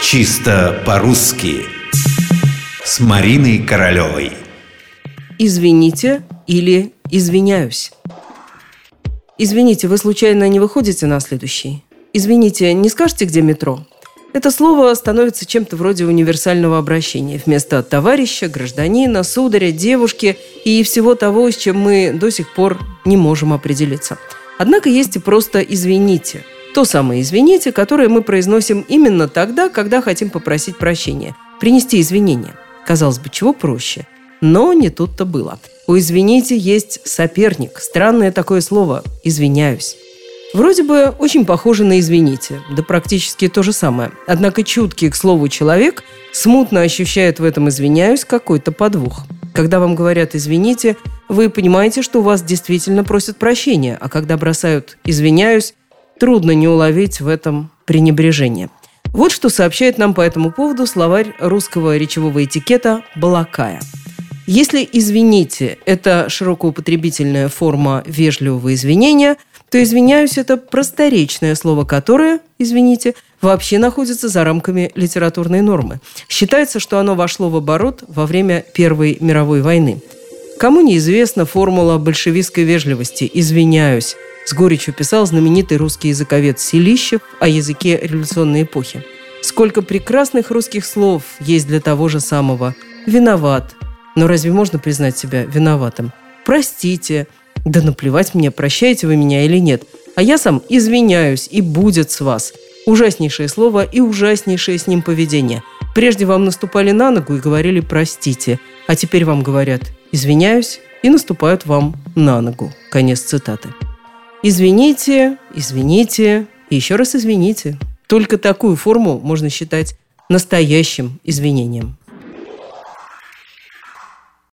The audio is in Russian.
Чисто по-русски С Мариной Королевой Извините или извиняюсь Извините, вы случайно не выходите на следующий? Извините, не скажете, где метро? Это слово становится чем-то вроде универсального обращения. Вместо товарища, гражданина, сударя, девушки и всего того, с чем мы до сих пор не можем определиться. Однако есть и просто «извините». То самое «извините», которое мы произносим именно тогда, когда хотим попросить прощения. Принести извинения. Казалось бы, чего проще. Но не тут-то было. У «извините» есть соперник. Странное такое слово «извиняюсь». Вроде бы очень похоже на «извините», да практически то же самое. Однако чуткий к слову человек смутно ощущает в этом «извиняюсь» какой-то подвох. Когда вам говорят «извините», вы понимаете, что у вас действительно просят прощения, а когда бросают «извиняюсь», трудно не уловить в этом пренебрежение. Вот что сообщает нам по этому поводу словарь русского речевого этикета «Балакая». Если «извините» – это широкоупотребительная форма вежливого извинения – то «извиняюсь» – это просторечное слово, которое, извините, вообще находится за рамками литературной нормы. Считается, что оно вошло в оборот во время Первой мировой войны. Кому неизвестна формула большевистской вежливости «извиняюсь», с горечью писал знаменитый русский языковед Селищев о языке революционной эпохи. Сколько прекрасных русских слов есть для того же самого «виноват». Но разве можно признать себя виноватым? «Простите», да наплевать мне, прощаете вы меня или нет. А я сам извиняюсь, и будет с вас. Ужаснейшее слово и ужаснейшее с ним поведение. Прежде вам наступали на ногу и говорили «простите», а теперь вам говорят «извиняюсь» и наступают вам на ногу. Конец цитаты. Извините, извините и еще раз извините. Только такую форму можно считать настоящим извинением.